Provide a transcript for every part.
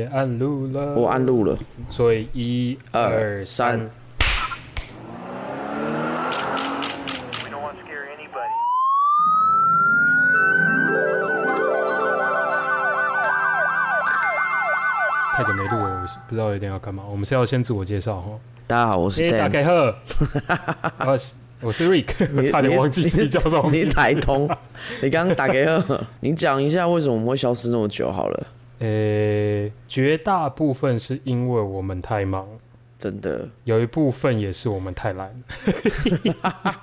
也按录了，我按录了，所以一二三。太久没录了，我不知道有点要干嘛。我们是要先自我介绍哈。大家好，我是 Dan，概好，我是我是 Rick，我 差点忘记自己叫什么你名字。台通，你刚刚打给我，你讲一下为什么我们会消失那么久好了，呃，绝大部分是因为我们太忙，真的，有一部分也是我们太懒。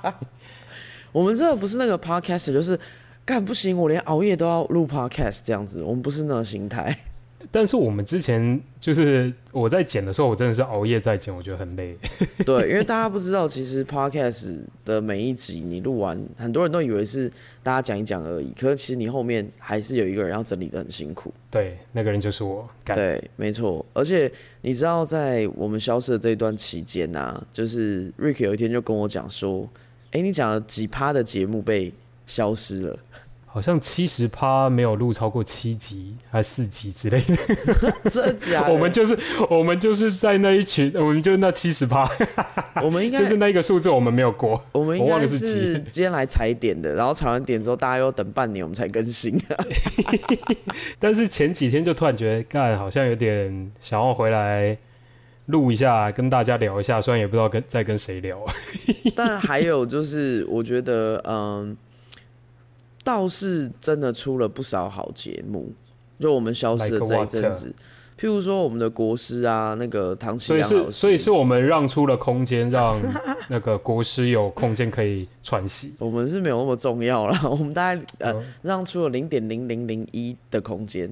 我们这不是那个 podcast，就是干不行，我连熬夜都要录 podcast 这样子，我们不是那个心态。但是我们之前就是我在剪的时候，我真的是熬夜在剪，我觉得很累。对，因为大家不知道，其实 podcast 的每一集你录完，很多人都以为是大家讲一讲而已，可是其实你后面还是有一个人要整理的很辛苦。对，那个人就是我。对，没错。而且你知道，在我们消失的这一段期间啊，就是 Rick 有一天就跟我讲说：“哎、你讲了几趴的节目被消失了？好像七十趴没有录超过七集还是四集之类的。真的假的？我们就是我们就是在那一群，我们就是那七十趴，我们应该就是那一个数字我们没有过。我们应该我忘了是几是今天来踩点的，然后踩完点之后，大家又等半年我们才更新。但是前几天就突然觉得，干好像有点想要回来录一下，跟大家聊一下，虽然也不知道跟在跟谁聊。但还有就是，我觉得嗯，倒是真的出了不少好节目，就我们消失的这一？阵子。譬如说我们的国师啊，那个唐启所以是阳老师，所以是我们让出了空间，让 那个国师有空间可以喘息。我们是没有那么重要了，我们大概呃、嗯让出了零点零零零一的空间，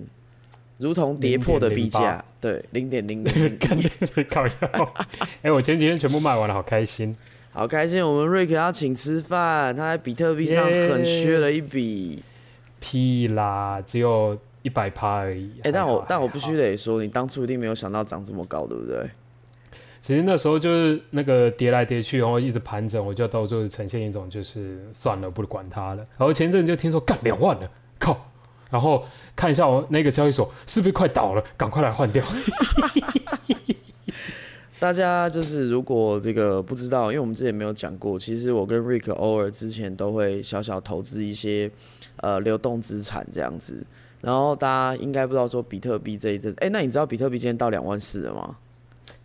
如同跌破的币价，对，零点零零零 干这搞。哎、我前几天全部卖完了，好开心。好开心！我们瑞克要请吃饭，他在比特币上耶狠削了一笔。屁啦，只有一百趴而已。哎、但我但我必须得说，你当初一定没有想到涨这么高，对不对？其实那时候就是那个跌来跌去，然后一直盘整，我就到最后呈现一种就是算了，不管它了。然后前阵就听说干两万了，靠！然后看一下我那个交易所是不是快倒了，赶快来换掉。大家就是如果这个不知道，因为我们之前没有讲过，其实我跟 Rick 偶尔之前都会小小投资一些呃流动资产这样子。然后大家应该不知道说比特币这一阵，哎、那你知道比特币今天到两万四了吗？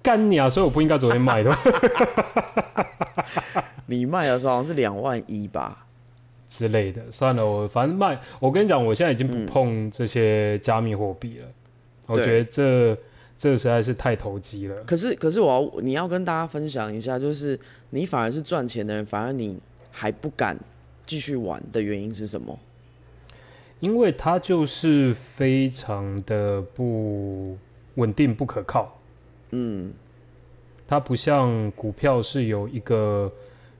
干你啊！所以我不应该昨天卖的 你卖的时候好像是两万一吧？之类的。算了，我反正卖。我跟你讲，我现在已经不碰这些加密货币了。我觉得这这实在是太投机了。可是可是我要你要跟大家分享一下，就是你反而是赚钱的人，反而你还不敢继续玩的原因是什么？因为它就是非常的不稳定、不可靠。嗯，它不像股票是有一个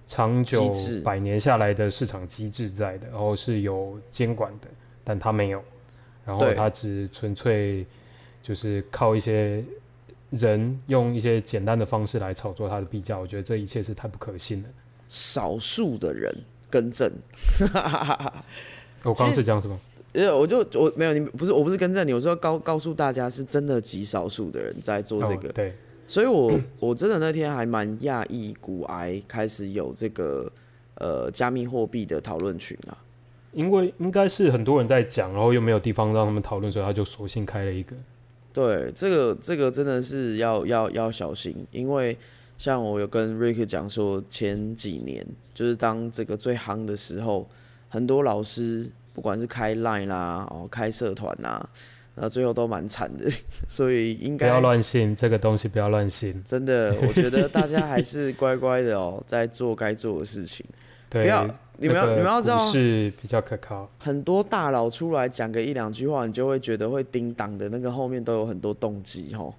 长久百年下来的市场机制在的，然后是有监管的，但它没有，然后对它只纯粹就是靠一些人用一些简单的方式来炒作它的币价，我觉得这一切是太不可信了。少数的人更正。我刚刚是这样子吗？因为我就我没有你不是我不是跟正你，我是要告告诉大家是真的极少数的人在做这个，哦、对，所以我 我真的那天还蛮讶异，股癌开始有这个呃加密货币的讨论群啊。因为应该是很多人在讲，然后又没有地方让他们讨论，所以他就索性开了一个。对，这个这个真的是要要要小心，因为像我有跟 Rick 讲说，前几年就是当这个最夯的时候，很多老师不管是开 Line 啦，哦开社团啦，然后最后都蛮惨的，所以应该不要乱信这个东西，不要乱信。真的，我觉得大家还是乖乖的哦，在做该做的事情。对，不要你们要那个你们要知道是比较可靠。很多大佬出来讲个一两句话，你就会觉得会叮当的那个后面都有很多动机吼。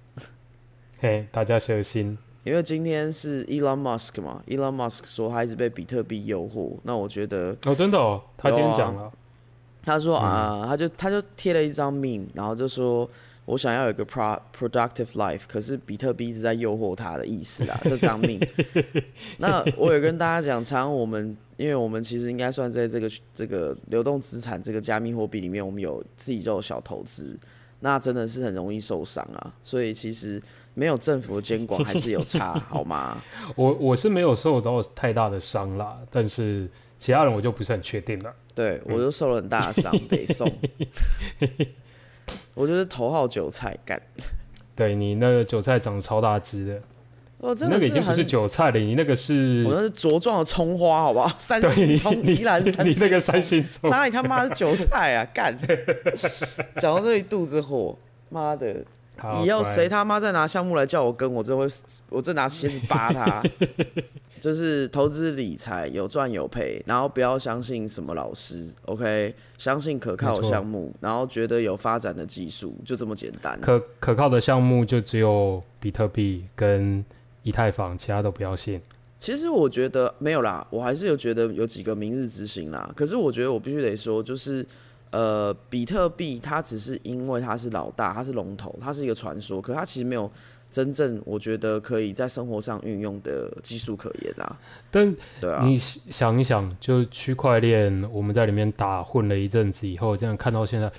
嘿，大家小心。因为今天是 Elon Musk 嘛，Elon Musk 说他一直被比特币诱惑，那我觉得哦，真的哦，他今天讲了，他说啊、他就他就贴了一张 meme，然后就说我想要有一个 pro productive life，可是比特币一直在诱惑他的意思啊，这张 meme。那我也跟大家讲，常常我们因为我们其实应该算在这个这个流动资产这个加密货币里面，我们有自己就有小投资。那真的是很容易受伤啊。所以其实没有政府的监管还是有差，好吗？我我是没有受到太大的伤啦，但是其他人我就不是很确定了。对我就受了很大的伤，北宋。我就是头号韭菜干，对你那个韭菜长得超大只的，我真的已经不是韭菜了，你那个是我那是茁壮的葱花，好不好？三星葱，你宜兰三 你那个星三星葱，哪里他妈是韭菜啊？干！讲到这一肚子火，妈的！好以后谁他妈再拿项目来叫我跟，我真会，我真拿鞋子扒他。就是投资理财有赚有赔，然后不要相信什么老师，OK？相信可靠的项目，然后觉得有发展的技术，就这么简单。可可靠的项目就只有比特币跟以太坊，其他都不要信。其实我觉得没有啦，我还是有觉得有几个明日之星啦。可是我觉得我必须得说，就是呃，比特币它只是因为它是老大，它是龙头，它是一个传说，可它其实没有真正我觉得可以在生活上运用的技术可言啦。但对啊，你想一想，就区块链，我们在里面打混了一阵子以后，这样看到现在，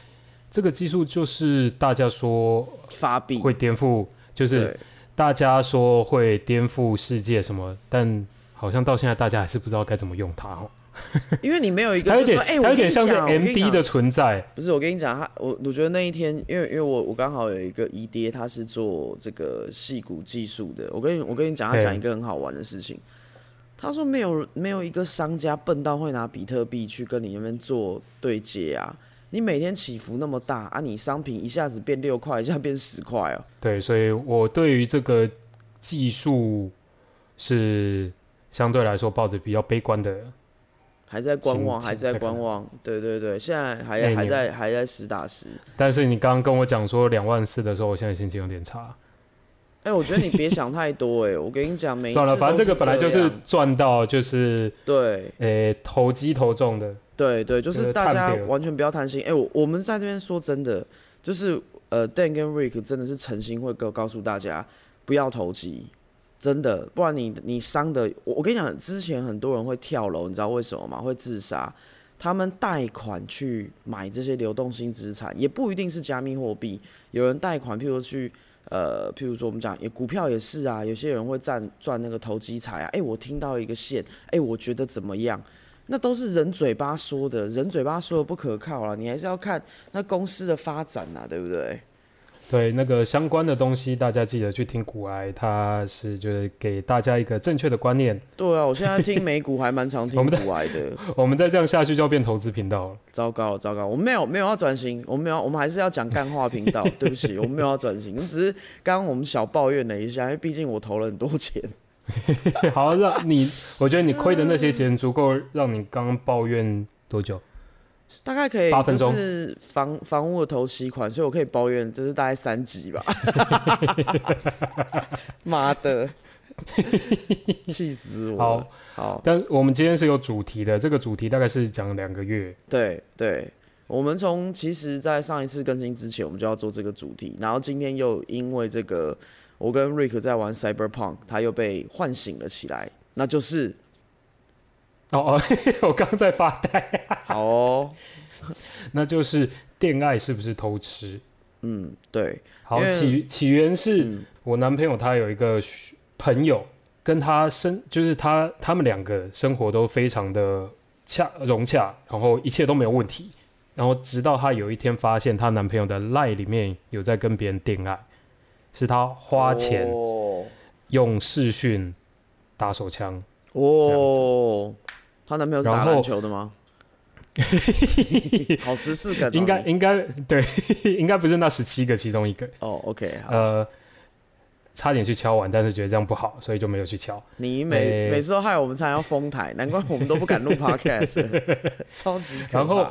这个技术就是大家说发币会颠覆，就是大家说会颠覆世界什么，但好像到现在大家还是不知道该怎么用它哦。因为你没有一个说，哎、我有点像 MD 的存在。不是，我跟你讲，他我我觉得那一天，因为因为我我刚好有一个姨爹，他是做这个戏骨技术的。我跟你我跟你讲，他讲一个很好玩的事情。他说没有没有一个商家笨到会拿比特币去跟你那边做对接啊！你每天起伏那么大啊，你商品一下子变六块，一下变十块哦。对，所以我对于这个技术是相对来说抱着比较悲观的。还在观望，请还在观望。对对对，现在还还在还在实打实。但是你刚刚跟我讲说两万四的时候，我现在心情有点差。哎、我觉得你别想太多哎、我跟你讲，算了，反正都这个本来就是样赚到，就是对。哎、投机投中的。对对，就就是是大家完全不要贪心。哎、我我们在这边说真的，就是呃，Dan 跟 Rick 真的是诚心会告告诉大家，不要投机，真的，不然你你伤的，我我跟你讲，之前很多人会跳楼，你知道为什么吗？会自杀。他们贷款去买这些流动性资产，也不一定是加密货币。有人贷款，譬如去呃，譬如说我们讲，股票也是啊，有些人会赚赚那个投机财啊。哎、我听到一个线，哎、我觉得怎么样？那都是人嘴巴说的，人嘴巴说的不可靠啊，你还是要看那公司的发展啊，对不对？对那个相关的东西，大家记得去听股癌，它是就是给大家一个正确的观念。对啊，我现在听 美股还蛮常听股癌的，我们再这样下去就要变投资频道了。糟糕糟糕，我们没有没有要转型，我们没有，我们还是要讲干话频道。对不起，我们没有要转型，只是刚刚我们小抱怨了一下，因为毕竟我投了很多钱。好，让你，我觉得你亏的那些钱足够让你刚刚抱怨多久？大概可以八分钟就是房房屋的头期款，所以我可以抱怨，就是大概三集吧。妈的，气死我！好，好，但我们今天是有主题的，这个主题大概是讲两个月。对对，我们从其实，在上一次更新之前，我们就要做这个主题，然后今天又因为这个，我跟 Rick 在玩 Cyberpunk，他又被唤醒了起来，那就是哦哦，我刚刚在发呆，好哦，那就是恋爱是不是偷吃？嗯，对，好起起源是嗯我男朋友他有一个朋友，跟他生就是他他们两个生活都非常的洽融洽，然后一切都没有问题。然后直到她有一天发现她男朋友的赖里面有在跟别人恋爱，是她花钱哦，用视讯打手枪。哦她男朋友是打篮球的吗？好时事感哦，应该应该对，应该不是那十七个其中一个。哦，OK，呃，差点去敲完，但是觉得这样不好，所以就没有去敲。你每诶每次都害我们差点要封台，难怪我们都不敢录 Podcast，超级可怕。然后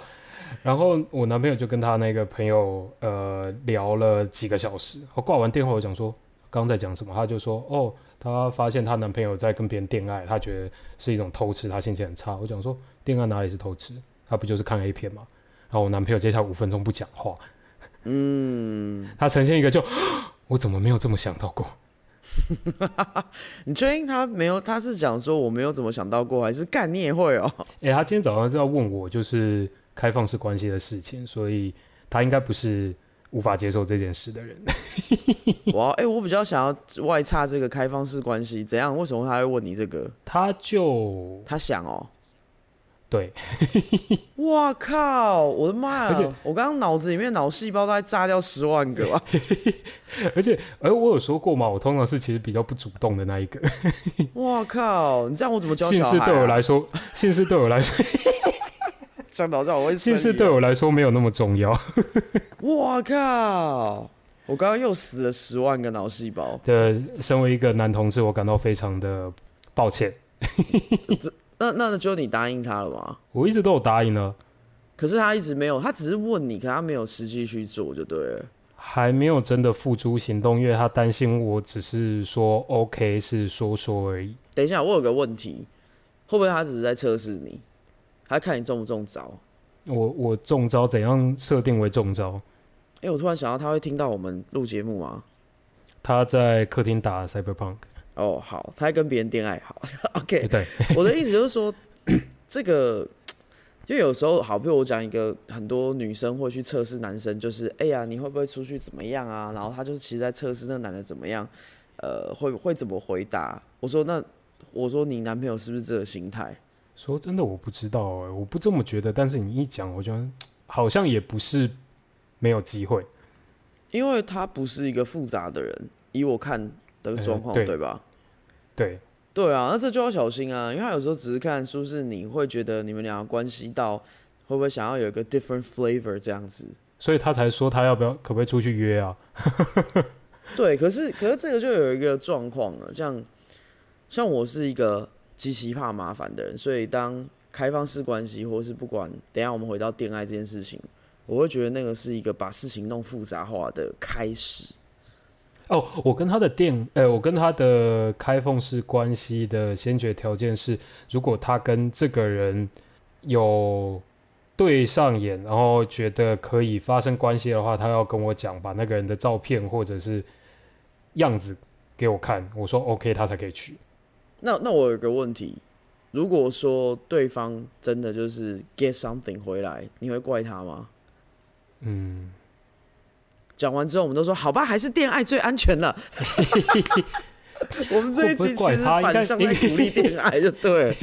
然后我男朋友就跟他那个朋友呃聊了几个小时，我挂完电话我想说刚刚在讲什么，他就说哦，她发现她男朋友在跟别人恋爱，她觉得是一种偷吃，她心情很差。我讲说恋爱哪里是偷吃，他不就是看 A 片吗？然后我男朋友接下来五分钟不讲话，嗯，他呈现一个就 我怎么没有这么想到过？你确定他没有？他是讲说我没有怎么想到过，还是干你也会哦？诶、他今天早上就要问我就是开放式关系的事情，所以他应该不是无法接受这件事的人。哇，哎、我比较想要外差这个开放式关系，怎样？为什么他会问你这个？他就他想哦，对，哇靠！我的妈而且呀！我刚刚脑子里面脑细胞大概炸掉十万个吧。而且，哎，我有说过嘛，我通常是其实比较不主动的那一个。哇靠！你这样我怎么教小孩、对我来说，姓氏对我来说，这样导致我会姓氏生对我来说没有那么重要。我靠！我刚刚又死了十万个脑细胞。对，身为一个男同志，我感到非常的抱歉。那那那就你答应他了吗？我一直都有答应了，可是他一直没有，他只是问你，可他没有实际去做，就对了。还没有真的付诸行动，因为他担心我只是说 OK 是说说而已。等一下，我有个问题，会不会他只是在测试你？他看你中不中招？我我中招怎样设定为中招？哎、我突然想到，他会听到我们录节目吗？他在客厅打 Cyberpunk，哦，好，他在跟别人恋爱，好，OK。对，我的意思就是说，这个，就有时候，好，比如我讲一个，很多女生会去测试男生，就是，哎呀，你会不会出去怎么样啊？然后他就是其实在测试那个男的怎么样，呃，会会怎么回答？我说那，我说你男朋友是不是这个心态？说真的我不知道哎、我不这么觉得，但是你一讲，我觉得好像也不是没有机会。因为他不是一个复杂的人，以我看的状况，呃对对吧？对，对啊，那这就要小心啊，因为他有时候只是看是不是你会觉得你们俩关系到会不会想要有一个 different flavor 这样子。所以他才说他要不要可不可以出去约啊？对，可是可是这个就有一个状况了，像像我是一个极其怕麻烦的人，所以当开放式关系或是不管，等下我们回到恋爱这件事情，我会觉得那个是一个把事情弄复杂化的开始。哦，我跟他的电，呃，我跟他的开放式关系的先决条件是，如果他跟这个人有对上眼，然后觉得可以发生关系的话，他要跟我讲，把那个人的照片或者是样子给我看，我说 OK，他才可以去。那那我有个问题，如果说对方真的就是 get something 回来，你会怪他吗？嗯，讲完之后，我们都说好吧，还是恋爱最安全了。我们这一期其实反向在鼓励恋爱，就对。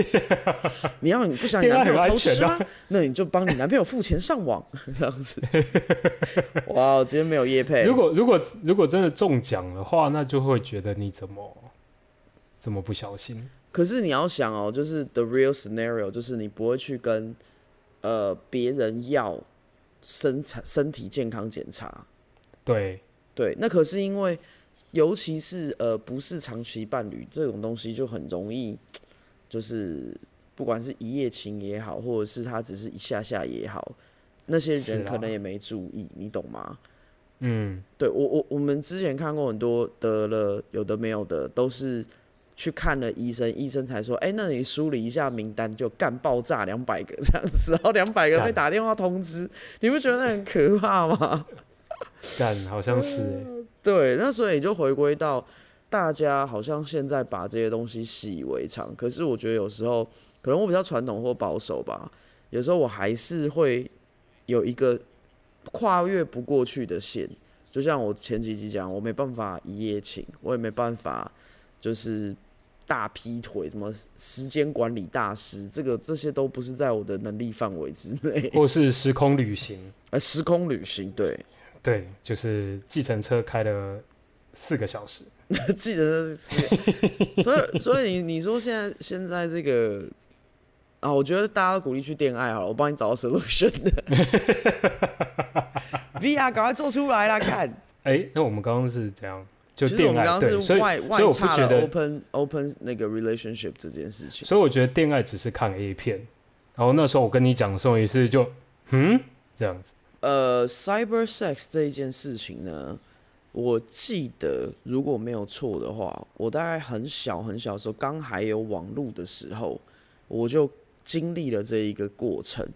你要你不想你男朋友偷吃吗？那你就帮你男朋友付钱上网，这样子。哇，今天没有叶配。如果如果如果真的中奖的话，那就会觉得你怎么这么不小心？可是你要想哦，就是 the real scenario，就是你不会去跟呃别人要身材身体健康检查，对，对，那可是因为，尤其是呃不是长期伴侣这种东西，就很容易，就是不管是一夜情也好，或者是他只是一下下也好，那些人可能也没注意，你懂吗？嗯，对我我我们之前看过很多得了有的没有的，都是去看了医生，医生才说，哎、那你梳理一下名单，就干爆炸两百个这样子，然后两百个被打电话通知，你不觉得那很可怕吗？干好像是、欸，对，那所以就回归到大家好像现在把这些东西习以为常，可是我觉得有时候可能我比较传统或保守吧，有时候我还是会有一个跨越不过去的线。就像我前几集讲，我没办法一夜情，我也没办法就是大劈腿，什么时间管理大师，这个这些都不是在我的能力范围之内。或是时空旅行，呃，时空旅行，对，对，就是计程车开了四个小时，记得是，所以 所以你你说现在现在这个啊，我觉得大家都鼓励去恋爱好了，我帮你找到 solution 的。VR 赶快做出来啦，看。哎、那我们刚刚是怎样？就其实我们刚刚是外外差了觉得，open open 那个 relationship 这件事情。所以我觉得恋爱只是看 A 片，然后那时候我跟你讲的时候也是就嗯这样子，呃，cyber sex 这一件事情呢，我记得如果没有错的话，我大概很小很小的时候，刚还有网络的时候，我就经历了这一个过程。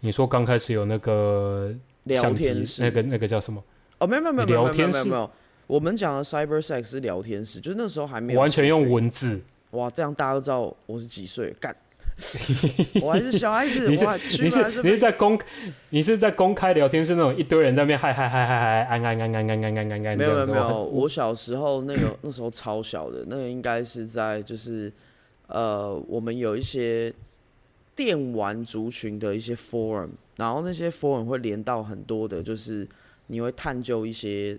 你说刚开始有那个聊天室那个那个叫什么？哦，没有没有没有没有没有，我们讲的 cyber sex 是聊天室，就是那时候还没有完全用文字，哇，这样大家都知道我是几岁，干。我还是小孩子，你是你是你是在公你是在公开聊天是那种一堆人在那边嗨嗨嗨嗨嗨安安安安安安安安安没有没有我小时候那个那时候超小的，那个应该是在就是呃，我们有一些电玩族群的一些 forum，然后那些 forum 会连到很多的，就是你会探究一些，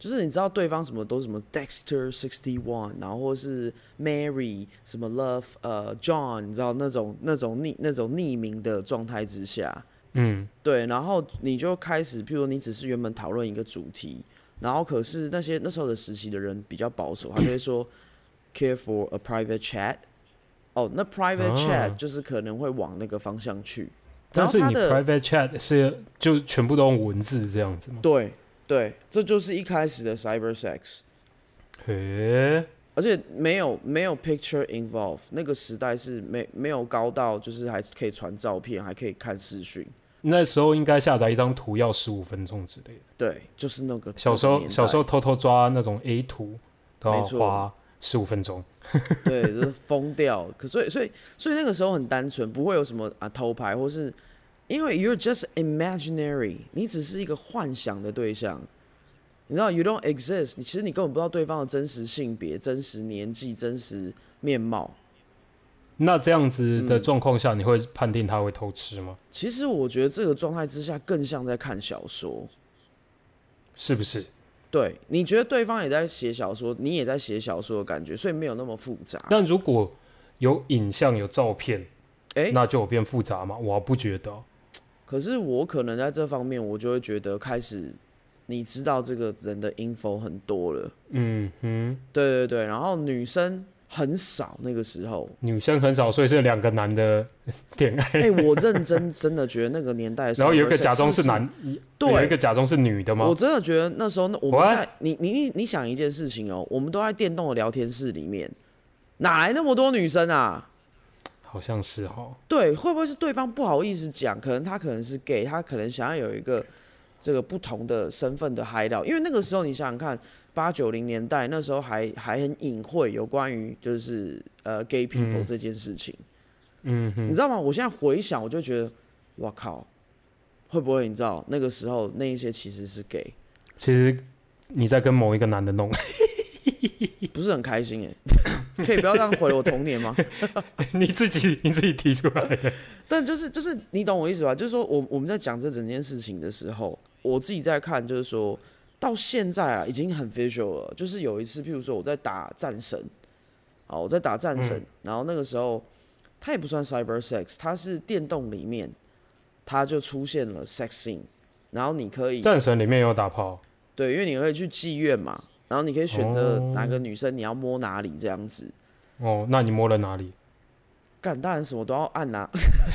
就是你知道对方什么都什么 Dexter sixty one，然后或是 Mary 什么 Love 呃 John，你知道那种那种匿那种匿名的状态之下，嗯。对，然后你就开始，譬如说你只是原本讨论一个主题，然后可是那些那时候的实习的人比较保守，他就会说 care for a private chat。哦，那 private 哦 chat 就是可能会往那个方向去，然但是你的 private chat 是就全部都用文字这样子吗？对对，这就是一开始的 cyber sex，嘿，而且没有没有 picture involved，那个时代是没没有高到就是还可以传照片，还可以看视讯，那时候应该下载一张图要十五分钟之类的。对，就是那个小时候小时候偷偷抓那种 A 图都要花十五分钟。对，就是疯掉。可所以所以所以那个时候很单纯，不会有什么啊偷拍，或是因为 you're just imaginary，你只是一个幻想的对象。你知道 you don't exist，你其实你根本不知道对方的真实性别、真实年纪、真实面貌。那这样子的嗯状况下，你会判定他会偷吃吗？其实我觉得这个状态之下更像在看小说。是不是？对，你觉得对方也在写小说，你也在写小说的感觉，所以没有那么复杂。但如果有影像、有照片，诶那就有变复杂吗？我不觉得。可是我可能在这方面，我就会觉得开始你知道这个人的 info 很多了。嗯哼，对对对，然后女生很少那个时候。女生很少，所以是两个男的 恋爱，哎、我认真真的觉得那个年代 然后有一个假装是男，对有一个假装是女的吗我？真的觉得那时候那我们？在你你你你想一件事情哦，我们都在电动的聊天室里面，哪来那么多女生啊？好像是哈。对，会不会是对方不好意思讲？可能他可能是 gay，他可能想要有一个这个不同的身份的 high 料，因为那个时候你想想看，八九零年代那时候还还很隐晦有关于就是呃 gay people 嗯这件事情，嗯哼，你知道吗？我现在回想，我就觉得，哇靠，会不会你知道那个时候那一些其实是 gay，其实你在跟某一个男的弄，不是很开心哎，可以不要这样毁了我童年吗？你自己你自己提出来的。但就是就是你懂我意思吧？就是说我我们在讲这整件事情的时候，我自己在看，就是说到现在啊，已经很 visual 了。就是有一次，譬如说我在打战神，啊，我在打战神，然后那个时候它也不算 cyber sex，它是电动里面它就出现了 sex scene，然后你可以战神里面有打炮，对，因为你可以去妓院嘛，然后你可以选择哦哪个女生你要摸哪里这样子。哦，那你摸了哪里？干，当然什么都要按呐、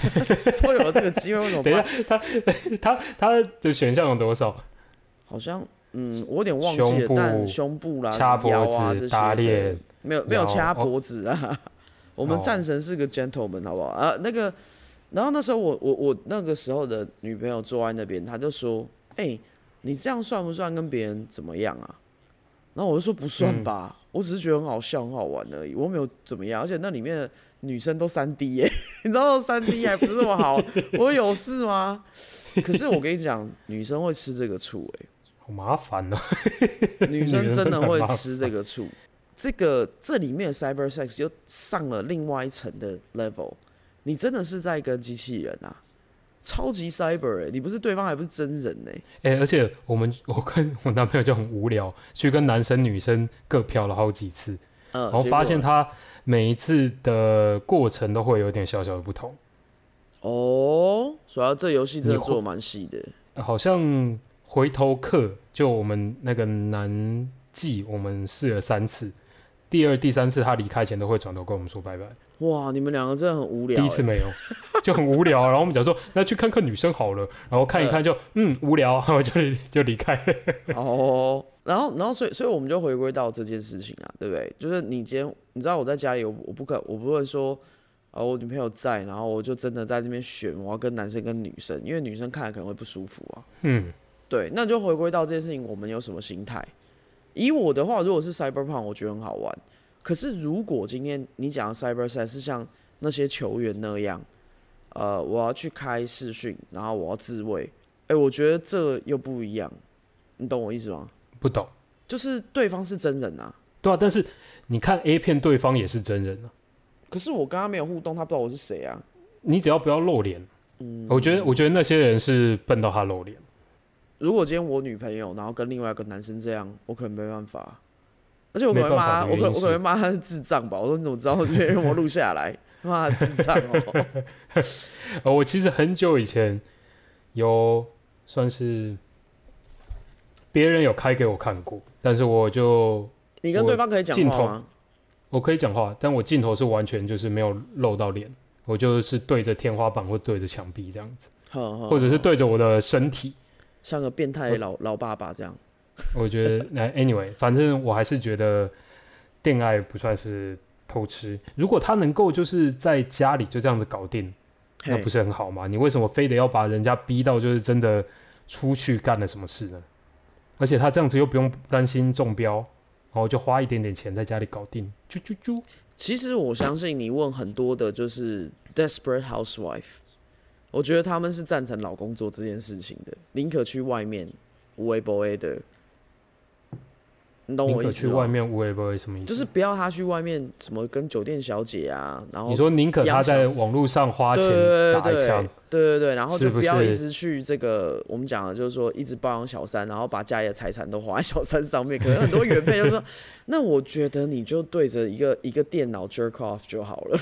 都有了这个机会，为什么不等一下，他他他的选项有多少？好像嗯，我有点忘记了，但胸部啦、掐脖腰啊子这些的打脸没有没有掐哦脖子啊。我们哦战神是个 gentleman，好不好？啊，那个，然后那时候我我我那个时候的女朋友坐在那边，她就说：“哎、你这样算不算跟别人怎么样啊？”然后我就说：“不算吧，我只是觉得很好笑、很好玩而已，我没有怎么样。而且那里面的女生都三 D 耶，你知道三 D 还不是那么好，我有事吗？可是我跟你讲，女生会吃这个醋哎。”好麻烦哦。女 生真的会吃这个醋。这个这里面的 cyber sex 又上了另外一层的 level，你真的是在跟机器人啊，超级 cyber 哎、你不是对方还不是真人哎、哎、而且我们我跟我男朋友就很无聊，去跟男生女生各嫖了好几次，嗯，然后发现他每一次的过程都会有点小小的不同，哦，主要这游戏真的做的蛮细的，好像回头客就我们那个男妓，我们试了三次，第二、第三次他离开前都会转头跟我们说拜拜，哇，你们两个真的很无聊、欸。第一次没有，就很无聊，然后我们讲说 那去看看女生好了，然后看一看就嗯无聊，然后就就离开了。哦，然后然后所以所以我们就回归到这件事情啊，对不对？就是你今天你知道我在家里，我我不可我不会说。啊，我女朋友在，然后我就真的在那边选，我要跟男生跟女生，因为女生看了可能会不舒服啊。嗯，对，那就回归到这件事情，我们有什么心态？以我的话，如果是 Cyberpunk，我觉得很好玩。可是如果今天你讲的 Cyber Sex 是像那些球员那样，呃，我要去开视讯，然后我要自卫，哎、我觉得这又不一样，你懂我意思吗？不懂，就是对方是真人啊，对啊，但是你看 A 片，对方也是真人啊，可是我跟他没有互动，他不知道我是谁啊。你只要不要露脸，嗯。我觉得我觉得那些人是笨到他露脸，如果今天我女朋友，然后跟另外一个男生这样，我可能没办法，而且我可能会骂他，我可我可能会骂他是智障吧。我说你怎么知道别人我录下来？骂他智障哦。呃，我其实很久以前有算是别人有开给我看过，但是我就 你跟对方可以讲话吗？我可以讲话，但我镜头是完全就是没有露到脸，我就是对着天花板或对着墙壁这样子，或者是对着我的身体。像个变态老老爸爸这样。我觉得，那 anyway，反正我还是觉得恋爱不算是偷吃。如果他能够就是在家里就这样子搞定，那不是很好吗？你为什么非得要把人家逼到就是真的出去干了什么事呢？而且他这样子又不用担心中标，然后就花一点点钱在家里搞定，啾啾啾。其实我相信你问很多的就是 desperate housewife，我觉得他们是赞成老公做这件事情的，宁可去外面无微不微的。你懂我意思吗？可去外面无为不为什么意思？就是不要他去外面什么跟酒店小姐啊，然后你说宁可他在网络上花钱打一枪，对对对，然后就不要一直去这个我们讲的，就是说一直包养小三，然后把家里的财产都花在小三上面。可能很多原配就说，那我觉得你就对着一个一个电脑 jerk off 就好了。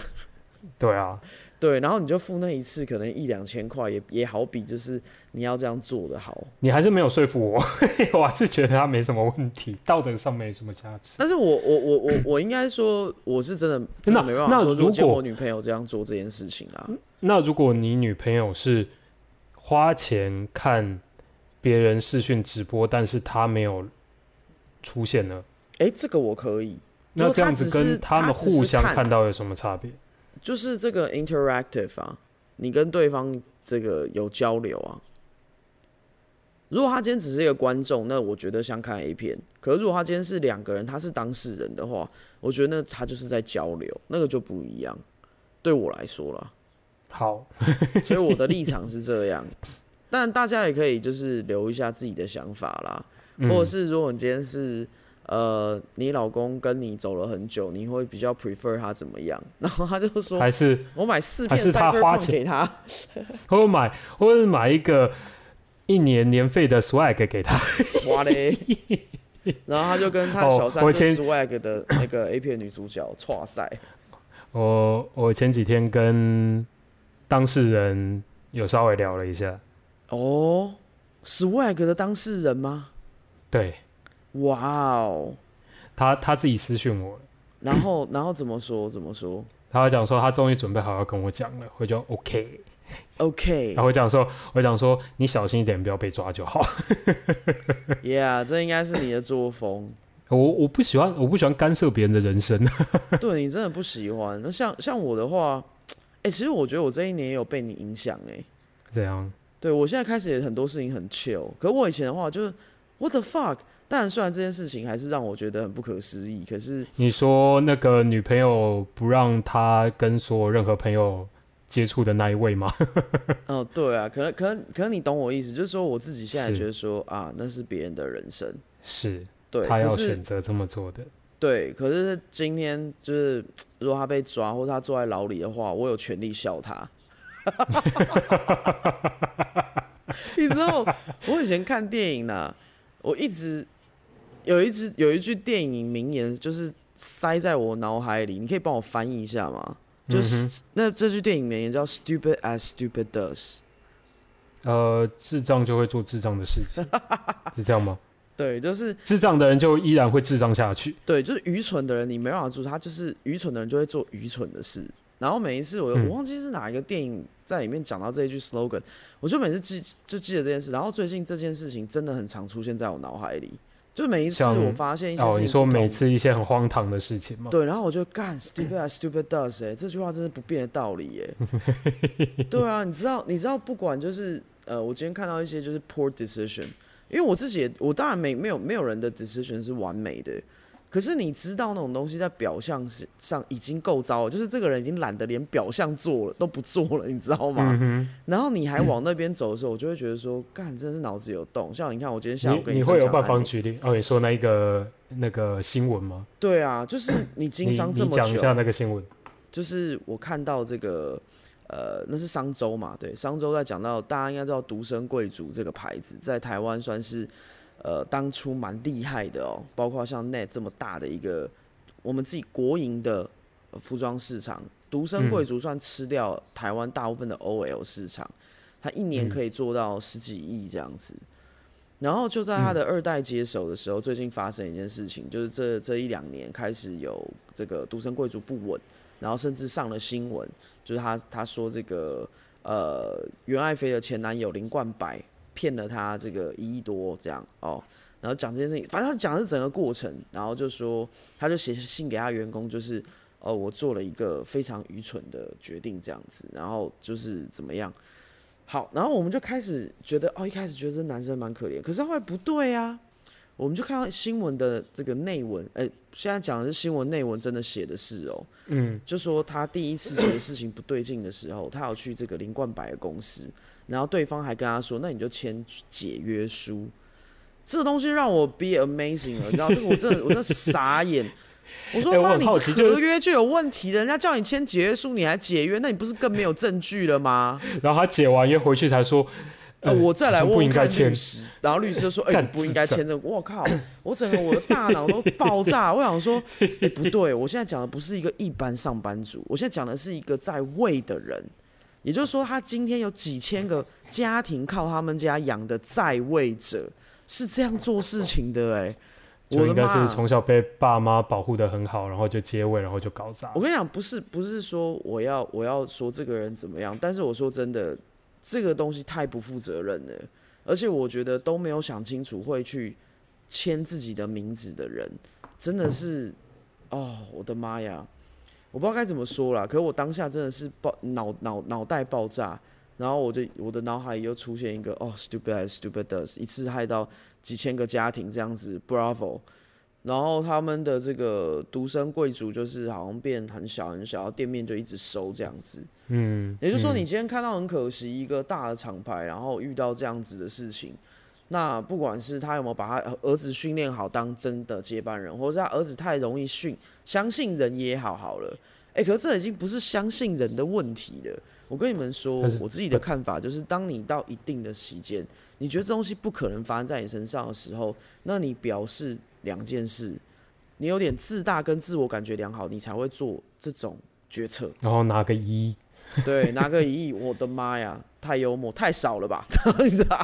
对啊，对，然后你就付那一次可能一两千块，也也好比就是你要这样做的好。你还是没有说服我，我还是觉得他没什么问题，道德上没什么价值。但是我我我我我应该说，我是真的真的没办法说，那如如果我女朋友这样做这件事情啊，那如果你女朋友是花钱看别人视讯直播，但是她没有出现呢？哎、这个我可以。那这样子跟他们互相看看到有什么差别？就是这个 interactive 啊，你跟对方这个有交流啊。如果他今天只是一个观众，那我觉得像看 A 片。可是如果他今天是两个人，他是当事人的话，我觉得那他就是在交流，那个就不一样。对我来说啦，好，所以我的立场是这样。但大家也可以就是留一下自己的想法啦，嗯或者是如果你今天是呃你老公跟你走了很久，你会比较 prefer 他怎么样？然后他就说还是我买四片还是他花钱给他，或者买，或者买一个一年年费的 swag 给他。哇嘞！然后他就跟他哦小三就我前 swag 的那个 A 片女主角，哇塞，我我前几天跟当事人有稍微聊了一下，哦，swag 的当事人吗？对哇哦！他他自己私讯我了。然后 然后怎么说怎么说他讲说他终于准备好要跟我讲了，我就 OK。？OK，然后我讲说，我讲说你小心一点，不要被抓就好。Yeah，这应该是你的作风。我我不喜欢，我不喜欢干涉别人的人生。对你真的不喜欢。那像像我的话，哎、其实我觉得我这一年也有被你影响哎。这样，对我现在开始也很多事情很 chill，可我以前的话就是 What the fuck？当然，虽然这件事情还是让我觉得很不可思议，可是你说那个女朋友不让他跟所有任何朋友接触的那一位吗？哦，对啊，可能可能可能你懂我意思，就是说我自己现在是觉得说啊，那是别人的人生，是对，他要选择这么做的。对，可是今天就是如果他被抓或者他坐在牢里的话，我有权利笑他。你知道，我以前看电影呢、我一直有一只有一句电影名言，就是塞在我脑海里，你可以帮我翻译一下吗？就是、嗯那这句电影名言叫 “Stupid as stupid does”。呃，智障就会做智障的事情，是这样吗？对，就是智障的人就依然会智障下去。对，就是愚蠢的人，你没办法做，他就是愚蠢的人就会做愚蠢的事。然后每一次我、嗯我忘记是哪一个电影在里面讲到这一句 slogan，我就每次记就记得这件事。然后最近这件事情真的很常出现在我脑海里，就每一次我发现一些事哦，情你说每次一些很荒唐的事情吗？对，然后我就干 stupid as stupid does 哎、这句话真是不变的道理耶、对啊，你知道你知道不管就是呃，我今天看到一些就是 poor decision，因为我自己也我当然没没有没有人的 decision 是完美的，可是你知道那种东西在表象是上已经够糟了，就是这个人已经懒得连表象做了都不做了，你知道吗？嗯，然后你还往那边走的时候，我就会觉得说，干真的是脑子有洞。像你看，我今天下午跟你你会有办法举例？哦，你说那一个那个新闻吗？对啊，就是你经商这么久，你讲一下那个新闻。就是我看到这个，呃，那是商周嘛，对，商周在讲到大家应该知道独生贵族这个牌子在台湾算是呃当初蛮厉害的哦，包括像 Net 这么大的一个我们自己国营的呃服装市场，独生贵族算吃掉台湾大部分的 OL 市场，他一年嗯。可以做到十几亿这样子。然后就在他的二代接手的时候，最近发生一件事情，就是这这一两年开始有这个独生贵族不稳，然后甚至上了新闻，就是他他说这个呃袁爱妃的前男友林冠白骗了他这个一亿多这样哦，然后讲这件事情，反正他讲的是整个过程，然后就说他就写信给他员工，就是哦我做了一个非常愚蠢的决定这样子，然后就是怎么样。好，然后我们就开始觉得，哦，一开始觉得这男生蛮可怜，可是后来不对啊，我们就看到新闻的这个内文，哎、现在讲的是新闻内文，真的写的是哦，嗯，就说他第一次觉得事情不对劲的时候，他有去这个林冠白的公司，然后对方还跟他说，那你就签解约书。这个东西让我 be amazing 了，你知道这个我真的我真的傻眼。我说哎我妈，你合约就有问题，人家叫你签解约书，你还解约，那你不是更没有证据了吗？然后他解完约回去才说，呃，我再来问问看应该签律师，然后律师就说：“哎、不应该签这个。”我靠，我整个我的大脑都爆炸。我想说，哎、不对，我现在讲的不是一个一般上班族，我现在讲的是一个在位的人，也就是说，他今天有几千个家庭靠他们家养的在位者，是这样做事情的、哎，就应该！是从小被爸妈保护的很好，然后就接位，然后就搞砸我。跟你讲，不是不是说我要我要说这个人怎么样，但是我说真的，这个东西太不负责任了，而且我觉得都没有想清楚会去签自己的名字的人，真的是，哦，我的妈呀！我不知道该怎么说啦，可是我当下真的是爆脑脑脑袋爆炸，然后我就我的脑海里又出现一个哦，stupid as stupid does，一次害到几千个家庭这样子，bravo。然后他们的这个独生贵族就是好像变很小很小，然后店面就一直收这样子。嗯，也就是说，嗯你今天看到很可惜一个大的厂牌，然后遇到这样子的事情，那不管是他有没有把他儿子训练好当真的接班人，或者是他儿子太容易训相信人也好好了，哎、可是这已经不是相信人的问题了。我跟你们说我自己的看法就是，当你到一定的时间，你觉得这东西不可能发生在你身上的时候，那你表示两件事，你有点自大跟自我感觉良好，你才会做这种决策。然后拿个一，对，拿个一亿，我的妈呀，太幽默，太少了吧？你知道，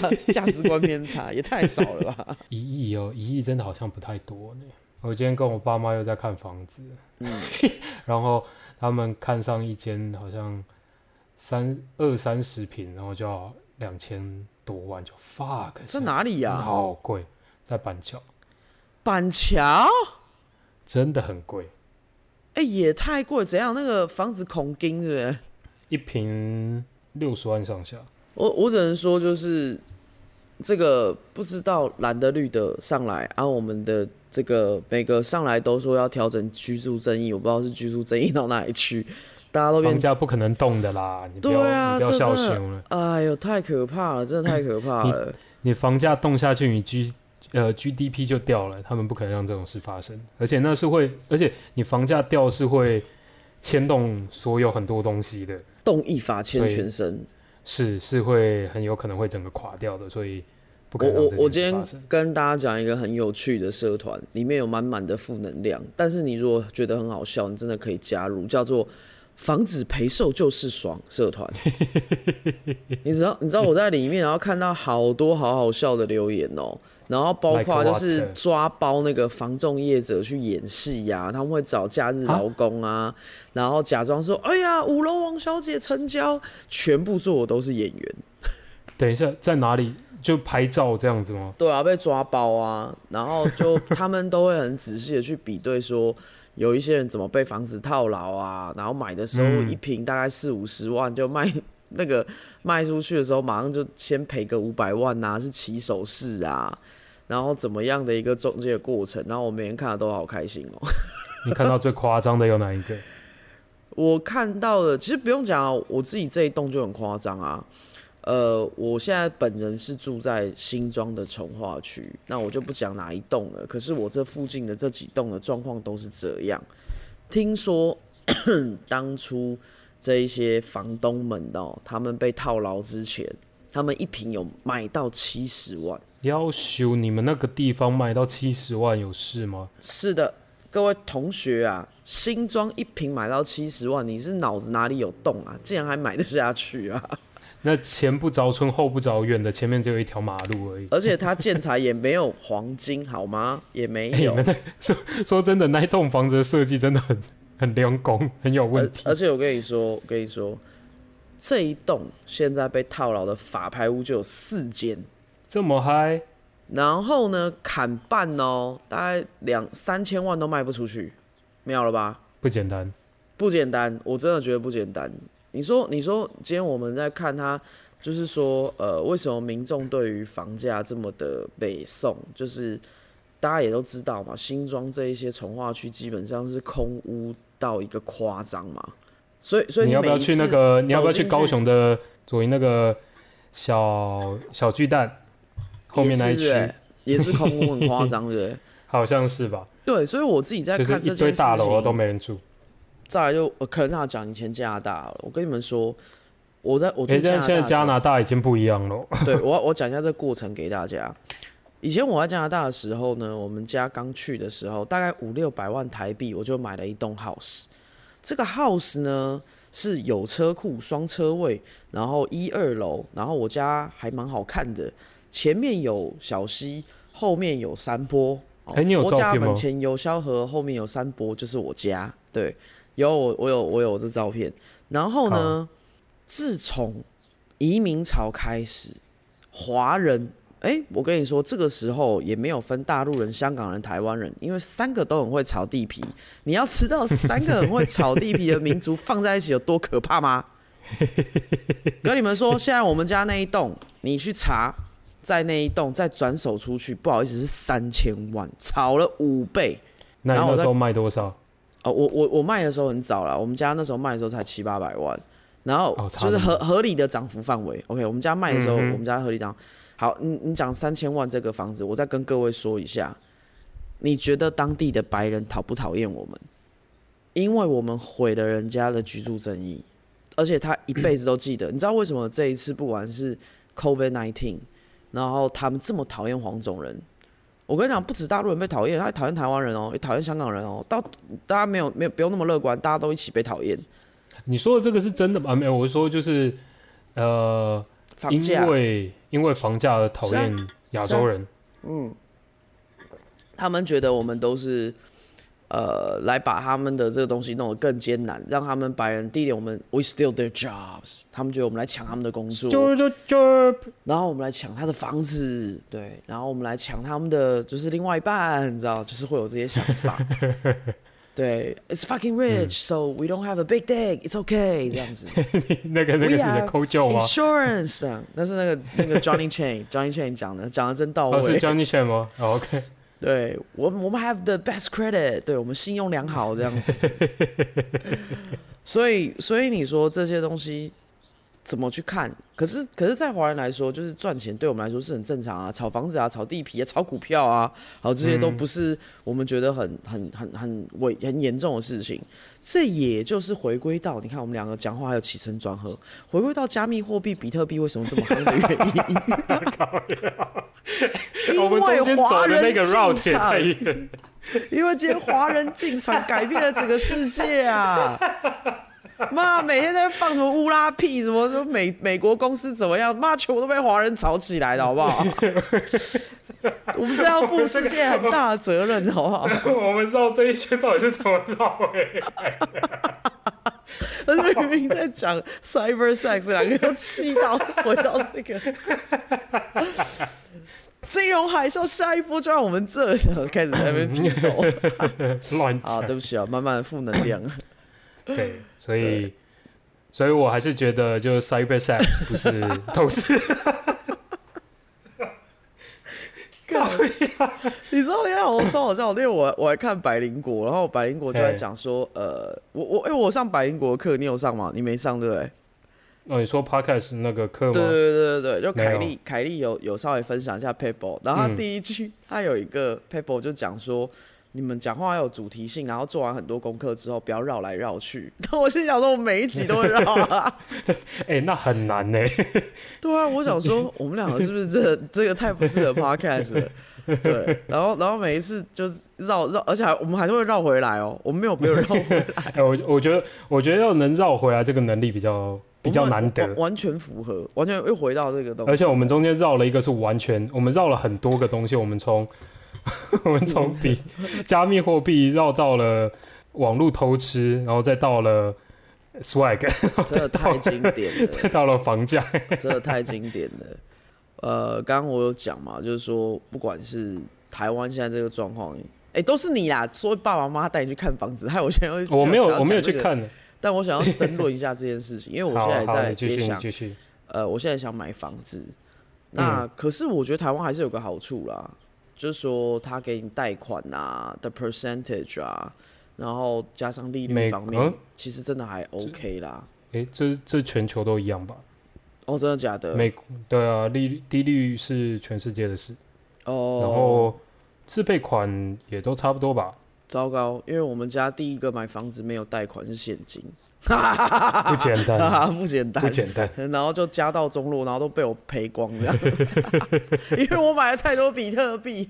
妈价值观偏差也太少了吧？一亿哦，一亿真的好像不太多呢。我今天跟我爸妈又在看房子，嗯，然后他们看上一间好像三二三十平，然后就要两千多万，就 fuck，这哪里呀、好贵，在板桥，板桥？真的很贵，哎、也太贵，怎样？那个房子恐惊是不是？一平六十万上下。我我只能说，就是这个不知道蓝的绿的上来，然、后我们的这个每个上来都说要调整居住争议，我不知道是居住争议到哪里去，大家都变房价不可能动的啦，你不要、啊，你不要笑这真的凶了。哎呦，太可怕了，真的太可怕了。你房价动下去，你 G 呃 GDP 就掉了，他们不可能让这种事发生，而且那是会，而且你房价掉是会牵动所有很多东西的，动一法牵全身。是是会很有可能会整个垮掉的，所以不可我我我今天。跟大家讲一个很有趣的社团，里面有满满的负能量。但是你如果觉得很好笑，你真的可以加入，叫做“防止陪售就是爽”社团。你知道你知道我在里面，然后看到好多好好笑的留言哦、然后包括就是抓包那个房仲业者去演戏呀、他们会找假日劳工啊，然后假装说：“哎呀，五楼王小姐成交。”全部做的都是演员。等一下，在哪里就拍照这样子吗？对啊，被抓包啊，然后就他们都会很仔细的去比对，说有一些人怎么被房子套牢啊，然后买的时候 嗯一平大概四五十万，就卖那个卖出去的时候马上就先赔个五百万呐、是起手式啊，然后怎么样的一个中介过程，然后我每天看的都好开心哦。你看到最夸张的有哪一个？我看到的其实不用讲啊，我自己这一栋就很夸张啊。呃，我现在本人是住在新庄的从化区，那我就不讲哪一栋了。可是我这附近的这几栋的状况都是这样。听说 当初这一些房东们哦，他们被套牢之前，他们一平有买到七十万。要修你们那个地方卖到七十万有事吗？是的，各位同学啊，新庄一平买到七十万，你是脑子哪里有洞啊？竟然还买得下去啊！那前不着村后不着院的，前面只有一条马路而已。而且它建材也没有黄金，好吗？也没有。说说真的，那一栋房子的设计真的很很亮工，很有问题。而且我跟你说，我跟你说，这一栋现在被套牢的法拍屋就有四间，这么嗨，然后呢砍半哦，大概两三千万都卖不出去，妙了吧？不简单。不简单，我真的觉得不简单。你说，你说，今天我们在看它，就是说，呃，为什么民众对于房价这么的北宋？就是大家也都知道嘛，新庄这一些从化区基本上是空屋到一个夸张嘛，所以，所以你要不要去那个？你要不要去高雄的左营那个小小巨蛋后面那一区？也是空屋很夸张，对不对？好像是吧？对，所以我自己在看这件事堆大楼啊都没人住。再来就呃可能要讲以前加拿大了，我跟你们说，我在我住哎、但现在加拿大已经不一样了。对我我讲一下这个过程给大家。以前我在加拿大的时候呢，我们家刚去的时候，大概五六百万台币，我就买了一栋 house。这个 house 呢是有车库、双车位，然后一二楼，然后我家还蛮好看的，前面有小溪，后面有山坡。哦哎你有我家门前有小河，后面有山坡，就是我家。对，有我我有我有这照片。然后呢，自从移民潮开始，华人，哎、我跟你说，这个时候也没有分大陆人、香港人、台湾人，因为三个都很会炒地皮。你要知道，三个很会炒地皮的民族放在一起有多可怕吗？跟你们说，现在我们家那一栋，你去查，在那一栋再转手出去，不好意思，是三千万，炒了五倍。那你那时候卖多少？哦，我我我卖的时候很早了，我们家那时候卖的时候才七八百万，然后就是合合理的涨幅范围。OK，我们家卖的时候，我们家合理涨。好，你你讲三千万这个房子，我再跟各位说一下，你觉得当地的白人讨不讨厌我们？因为我们毁了人家的居住正义，而且他一辈子都记得。你知道为什么这一次不管是 COVID nineteen，然后他们这么讨厌黄种人？我跟你讲，不止大陆人被讨厌，他还讨厌台湾人哦，也讨厌香港人哦。到大家没有没有不用那么乐观，大家都一起被讨厌。你说的这个是真的吗？没有，我说就是呃，房价，为因为房价而讨厌亚洲人。嗯，他们觉得我们都是呃来把他们的这个东西弄得更艰难，让他们白人第一点，我们 we steal their jobs，他们觉得我们来抢他们的工作，就就就然后我们来抢他的房子，对，然后我们来抢他们的就是另外一半，你知道，就是会有这些想法。对，It's fucking rich,、so we don't have a big dick. It's okay，这样子。那个那个是抠旧吗？Insurance 这样，那是那个那个 Johnny Chain，Johnny Chain 讲的，讲的真到哦，是位。Johnny Chen 吗、哦、？OK，对我们我们 have the best credit，对我们信用良好这样子。所以所以你说这些东西怎么去看？可是可是，在华人来说，就是赚钱对我们来说是很正常啊，炒房子啊，炒地皮啊，炒股票啊，好，这些都不是我们觉得很很很很危很严重的事情。这也就是回归到你看我们两个讲话还有起承转合，回归到加密货币比特币为什么这么夯的原因。我们中间走的那个为远。因为今天华人进场改变了整个世界啊！妈，每天在放什么乌拉屁，什么什么美美国公司怎么样？妈，全部都被华人炒起来了，好不好？我们这要负世界很大的责任，好不好？我们知道这一圈到底是怎么绕回来的。而且明明在讲 cyber sex，两个都气到回到这个金融海啸，下一波就让我们这开始在那边批斗。乱啊，讲。对不起啊，慢慢的负能量。对，所以，所以我还是觉得，就是 cyber sex 不是投资。你知道那样我超好笑，因为我我还看百灵果，然后百灵果就在讲说，呃，我我因为我上百灵果的课，你有上吗？你没上对不对？哦，你说 podcast 那个课吗？对对对对对，就凯莉凯莉有有稍微分享一下 paper，然后他嗯第一句、他有一个 paper 就讲说。你们讲话要有主题性，然后做完很多功课之后，不要绕来绕去。但 我心想说，我每一集都会绕啊。哎、那很难呢。对啊，我想说，我们两个是不是这这个太不适合 podcast 了？对，然后然后每一次就是绕绕，而且还我们还是会绕回来哦，我们没有没有绕回来，哎、我我觉得我觉得要能绕回来这个能力比较比较难得完，完全符合，完全又回到这个东西。而且我们中间绕了一个是完全，我们绕了很多个东西，我们从 我们从比加密货币绕到了网络偷吃，然后再到了 swag，真的太经典了，再到了房价。真的太经典了。呃，刚刚我有讲嘛，就是说，不管是台湾现在这个状况，哎、都是你啦，说爸爸妈妈带你去看房子，害我现在又我没有我没有去看，但我想要深论一下这件事情，因为我好现在在也想。呃，我现在想买房子，那、嗯可是我觉得台湾还是有个好处啦，就是说他给你贷款啊的 percentage 啊，然后加上利率方面，嗯其实真的还 OK 啦。哎、这这全球都一样吧？哦，真的假的？美对啊，利率低率是全世界的事，哦，然后自备款也都差不多吧？糟糕，因为我们家第一个买房子没有贷款是现金，不简单，不简单，不简单。然后就加到中路，然后都被我赔光了，因为我买了太多比特币。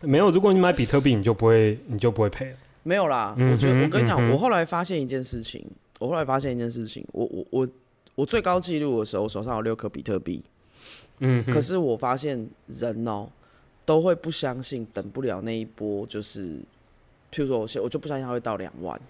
没有，如果你买比特币，你就不会，你就不会赔了。没有啦，嗯我觉得我跟你讲，嗯我后来发现一件事情，我后来发现一件事情，我我我我最高纪录的时候，我手上有六颗比特币，嗯，可是我发现人哦、都会不相信，等不了那一波，就是譬如说我现我就不相信它会到两万，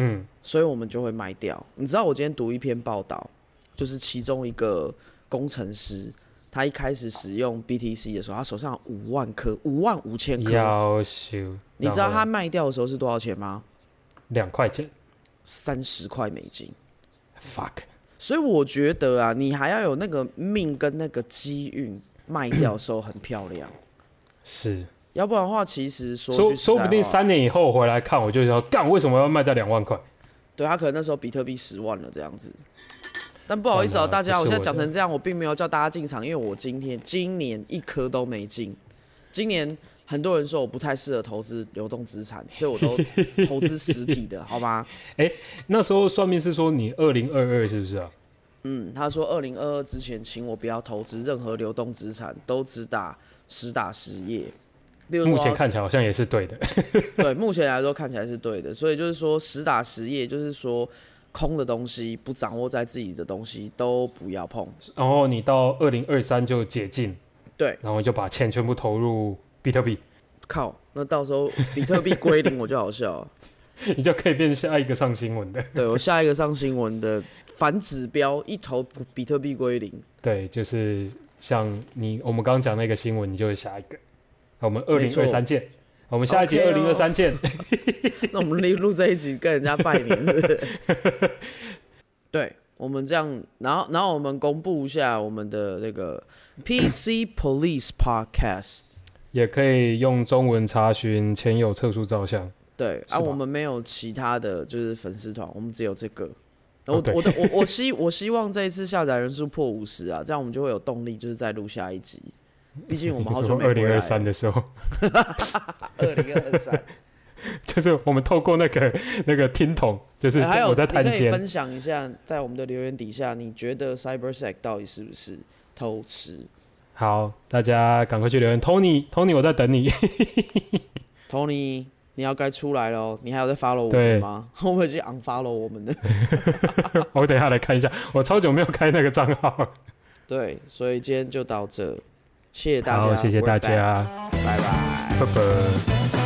嗯，所以我们就会卖掉。你知道我今天读一篇报道，就是其中一个工程师，他一开始使用 BTC 的时候，他手上有五万颗，五万五千颗。要修。你知道他卖掉的时候是多少钱吗？两块钱三十块美金。，fuck，所以我觉得啊，你还要有那个命跟那个机运，卖掉的时候很漂亮。是要不然的话，其实说说说不定三年以后回来看，我就要干，为什么要卖在两万块？对他可能那时候比特币十万了这样子。但不好意思哦、大家，我现在讲成这样，我并没有叫大家进场，因为我今天今年一颗都没进。今年很多人说我不太适合投资流动资产，所以我都投资实体的，好吗？哎那时候算命是说你二零二二是不是啊？嗯，他说二零二二之前，请我不要投资任何流动资产，都只打实打实业。目前看起来好像也是对的。对，目前来说看起来是对的，所以就是说实打实业，就是说空的东西不掌握在自己的东西都不要碰。然后你到二零二三就解禁，对，然后就把钱全部投入比特币，靠，那到时候比特币归零我就好笑了。你就可以变下一个上新闻的。对我下一个上新闻的反指标，一投比特币归零。对，就是像你我们刚刚讲那个新闻，你就是下一个。好我们二零二三见，我们下一集二零哦二三见。那我们录录这一集跟人家拜年，是不是？对，我们这样，然后然后我们公布一下我们的那个 PC Police Podcast。也可以用中文查询前有测速照相。对啊，我们没有其他的就是粉丝团，我们只有这个。我、我的我我希我希望这一次下载人数破五十啊，这样我们就会有动力，就是再录下一集。毕竟我们好久没二。零二三的时候，二零二三，就是我们透过那个那个听筒，就是还有我在探监，以分享一下，在我们的留言底下，你觉得 CyberSec 到底是不是偷吃好，大家赶快去留言，Tony，Tony，我在等你。？Tony，你要该出来了哦，你还有在 follow 我们吗？会不会去 unfollow 我们的？我等一下来看一下，我超久没有开那个账号了。对，所以今天就到这，谢谢大家，谢谢大家，拜拜。拜拜。